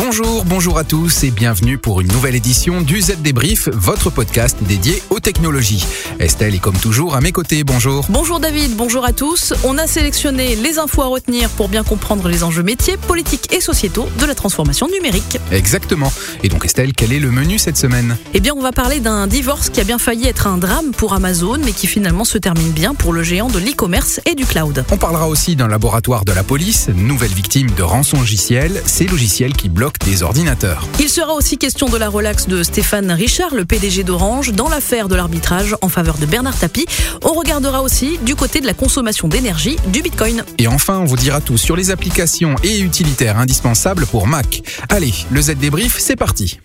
Bonjour, bonjour à tous et bienvenue pour une nouvelle édition du Z Débrief, votre podcast dédié aux technologies. Estelle est comme toujours à mes côtés, bonjour. Bonjour David, bonjour à tous. On a sélectionné les infos à retenir pour bien comprendre les enjeux métiers, politiques et sociétaux de la transformation numérique. Exactement. Et donc Estelle, quel est le menu cette semaine? Eh bien, on va parler d'un divorce qui a bien failli être un drame pour Amazon, mais qui finalement se termine bien pour le géant de l'e-commerce et du cloud. On parlera aussi d'un laboratoire de la police, nouvelle victime de rançon logiciel, ces logiciels qui bloquent des ordinateurs. Il sera aussi question de la relaxe de Stéphane Richard, le PDG d'Orange, dans l'affaire de l'arbitrage en faveur de Bernard Tapie. On regardera aussi du côté de la consommation d'énergie du Bitcoin. Et enfin, on vous dira tout sur les applications et utilitaires indispensables pour Mac. Allez, le Z débrief, c'est parti.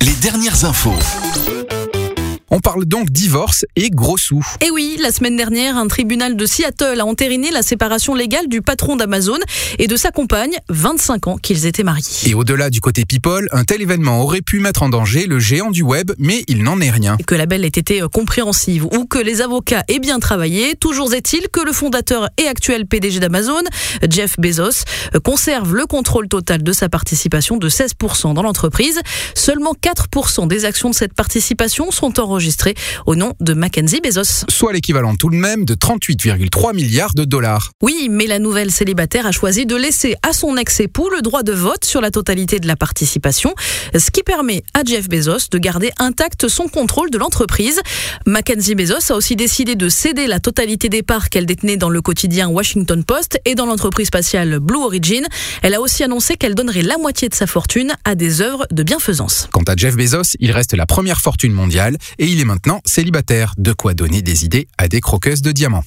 Les dernières infos. On parle donc divorce et gros sous. Et oui, la semaine dernière, un tribunal de Seattle a entériné la séparation légale du patron d'Amazon et de sa compagne, 25 ans qu'ils étaient mariés. Et au-delà du côté people, un tel événement aurait pu mettre en danger le géant du web, mais il n'en est rien. Que la belle ait été compréhensive ou que les avocats aient bien travaillé, toujours est-il que le fondateur et actuel PDG d'Amazon, Jeff Bezos, conserve le contrôle total de sa participation de 16% dans l'entreprise. Seulement 4% des actions de cette participation sont enregistrées au nom de Mackenzie Bezos. Soit l'équivalent tout de même de 38,3 milliards de dollars. Oui, mais la nouvelle célibataire a choisi de laisser à son ex-époux le droit de vote sur la totalité de la participation, ce qui permet à Jeff Bezos de garder intact son contrôle de l'entreprise. Mackenzie Bezos a aussi décidé de céder la totalité des parts qu'elle détenait dans le quotidien Washington Post et dans l'entreprise spatiale Blue Origin. Elle a aussi annoncé qu'elle donnerait la moitié de sa fortune à des œuvres de bienfaisance. Quant à Jeff Bezos, il reste la première fortune mondiale et il est maintenant célibataire, de quoi donner des idées à des croqueuses de diamants.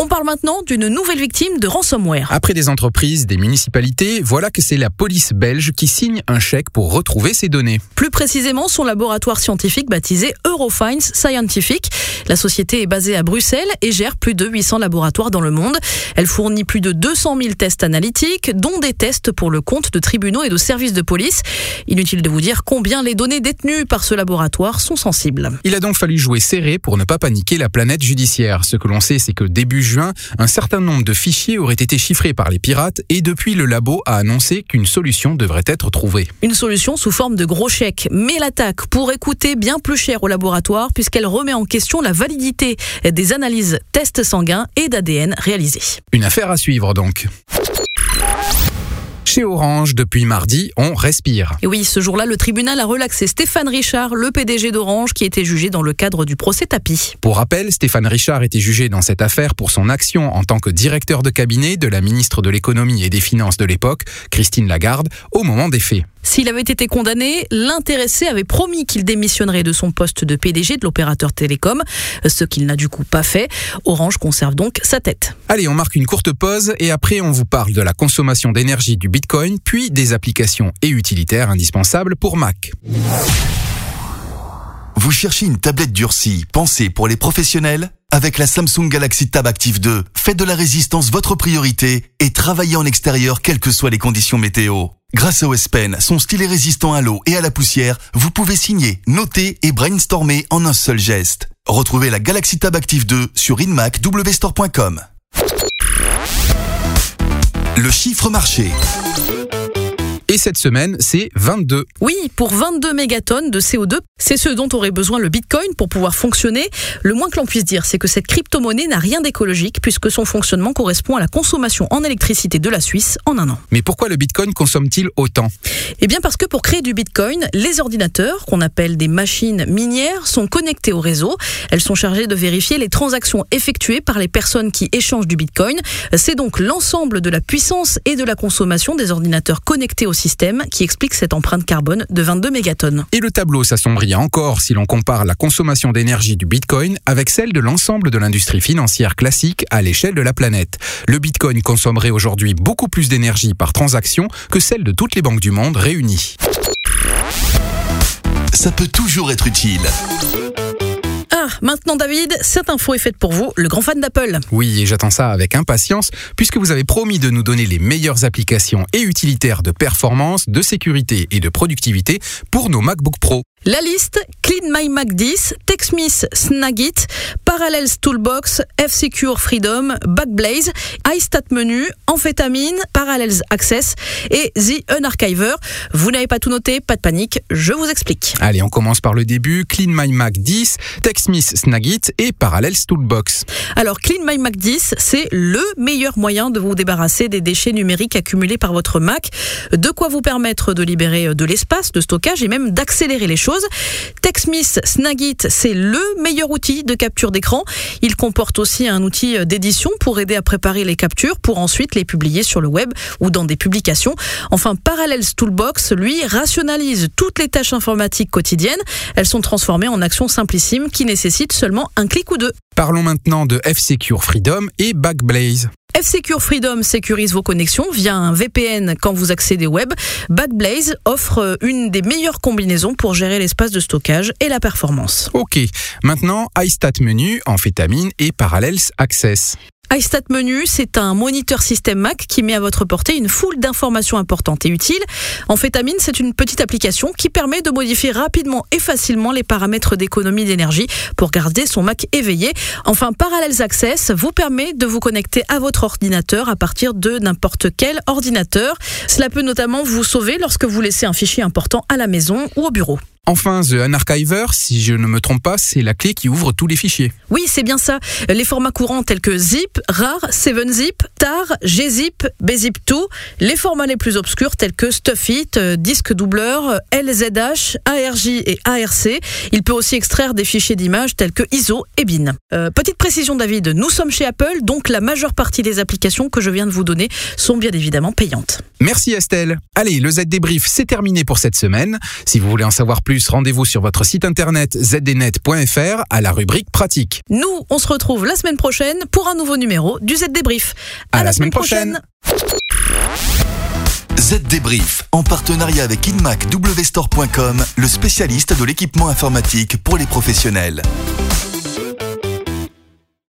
On parle maintenant d'une nouvelle victime de ransomware. Après des entreprises, des municipalités, voilà que c'est la police belge qui signe un chèque pour retrouver ses données. Plus précisément, son laboratoire scientifique baptisé Eurofines Scientific. La société est basée à Bruxelles et gère plus de 800 laboratoires dans le monde. Elle fournit plus de 200 000 tests analytiques, dont des tests pour le compte de tribunaux et de services de police. Inutile de vous dire combien les données détenues par ce laboratoire sont sensibles. Il a donc fallu jouer serré pour ne pas paniquer la planète judiciaire. Ce que l'on sait, c'est que début juin, un certain nombre de fichiers auraient été chiffrés par les pirates et depuis le labo a annoncé qu'une solution devrait être trouvée. Une solution sous forme de gros chèques. Mais l'attaque pourrait coûter bien plus cher au laboratoire puisqu'elle remet en question la validité des analyses tests sanguins et d'ADN réalisées. Une affaire à suivre donc. Chez Orange, depuis mardi, on respire. Et oui, ce jour-là, le tribunal a relaxé Stéphane Richard, le PDG d'Orange, qui était jugé dans le cadre du procès tapis. Pour rappel, Stéphane Richard était jugé dans cette affaire pour son action en tant que directeur de cabinet de la ministre de l'économie et des finances de l'époque, Christine Lagarde, au moment des faits. S'il avait été condamné, l'intéressé avait promis qu'il démissionnerait de son poste de PDG de l'opérateur télécom, ce qu'il n'a du coup pas fait. Orange conserve donc sa tête. Allez, on marque une courte pause et après on vous parle de la consommation d'énergie du Bitcoin, puis des applications et utilitaires indispensables pour Mac. Vous cherchez une tablette durcie pensée pour les professionnels? Avec la Samsung Galaxy Tab Active 2, faites de la résistance votre priorité et travaillez en extérieur quelles que soient les conditions météo. Grâce au S Pen, son stylet résistant à l'eau et à la poussière, vous pouvez signer, noter et brainstormer en un seul geste. Retrouvez la Galaxy Tab Active 2 sur inmacwstore.com. Le chiffre marché. Et cette semaine, c'est 22. Oui, pour 22 mégatonnes de CO2, c'est ce dont aurait besoin le Bitcoin pour pouvoir fonctionner. Le moins que l'on puisse dire, c'est que cette crypto-monnaie n'a rien d'écologique puisque son fonctionnement correspond à la consommation en électricité de la Suisse en un an. Mais pourquoi le Bitcoin consomme-t-il autant? Eh bien parce que pour créer du Bitcoin, les ordinateurs, qu'on appelle des machines minières, sont connectés au réseau. Elles sont chargées de vérifier les transactions effectuées par les personnes qui échangent du Bitcoin. C'est donc l'ensemble de la puissance et de la consommation des ordinateurs connectés au système qui explique cette empreinte carbone de 22 mégatonnes. Et le tableau s'assombrit encore si l'on compare la consommation d'énergie du Bitcoin avec celle de l'ensemble de l'industrie financière classique à l'échelle de la planète. Le Bitcoin consommerait aujourd'hui beaucoup plus d'énergie par transaction que celle de toutes les banques du monde réunies. Ça peut toujours être utile. Maintenant David, cette info est faite pour vous, le grand fan d'Apple. Oui, et j'attends ça avec impatience, puisque vous avez promis de nous donner les meilleures applications et utilitaires de performance, de sécurité et de productivité pour nos MacBook Pro. La liste Clean My Mac 10, TechSmith Snagit, Parallels Toolbox, F-Secure Freedom, Backblaze, iStat Menu, Amphétamine, Parallels Access et The Unarchiver. Vous n'avez pas tout noté, pas de panique, je vous explique. Allez, on commence par le début. Clean My Mac 10, TechSmith Snagit et Parallels Toolbox. Alors, Clean My Mac 10, c'est le meilleur moyen de vous débarrasser des déchets numériques accumulés par votre Mac. De quoi vous permettre de libérer de l'espace, de stockage et même d'accélérer les choses. TechSmith Snagit, c'est le meilleur outil de capture d'écran. Il comporte aussi un outil d'édition pour aider à préparer les captures pour ensuite les publier sur le web ou dans des publications. Enfin, Parallels Toolbox, lui, rationalise toutes les tâches informatiques quotidiennes. Elles sont transformées en actions simplissimes qui nécessitent seulement un clic ou deux. Parlons maintenant de F-Secure Freedom et Backblaze. F-Secure Freedom sécurise vos connexions via un VPN quand vous accédez au web. Backblaze offre une des meilleures combinaisons pour gérer l'espace de stockage et la performance. Ok, maintenant iStat Menu, Amphétamine et Parallels Access iStat Menu, c'est un moniteur système Mac qui met à votre portée une foule d'informations importantes et utiles. Amphétamine, c'est une petite application qui permet de modifier rapidement et facilement les paramètres d'économie d'énergie pour garder son Mac éveillé. Enfin, Parallels Access vous permet de vous connecter à votre ordinateur à partir de n'importe quel ordinateur. Cela peut notamment vous sauver lorsque vous laissez un fichier important à la maison ou au bureau. Enfin, The Unarchiver, si je ne me trompe pas, c'est la clé qui ouvre tous les fichiers. Oui, c'est bien ça. Les formats courants tels que zip, rar, 7zip, tar, gzip, bzip2, les formats les plus obscurs tels que stuffit, disque doubleur, lzh, arj et arc. Il peut aussi extraire des fichiers d'images tels que ISO et bin. Euh, petite précision David, nous sommes chez Apple, donc la majeure partie des applications que je viens de vous donner sont bien évidemment payantes. Merci Estelle. Allez, le Z débrief, c'est terminé pour cette semaine. Si vous voulez en savoir plus, rendez-vous sur votre site internet zdnet.fr à la rubrique pratique. Nous, on se retrouve la semaine prochaine pour un nouveau numéro du Z débrief. À, la, semaine, prochaine. Z Débrief, en partenariat avec InMac le spécialiste de l'équipement informatique pour les professionnels.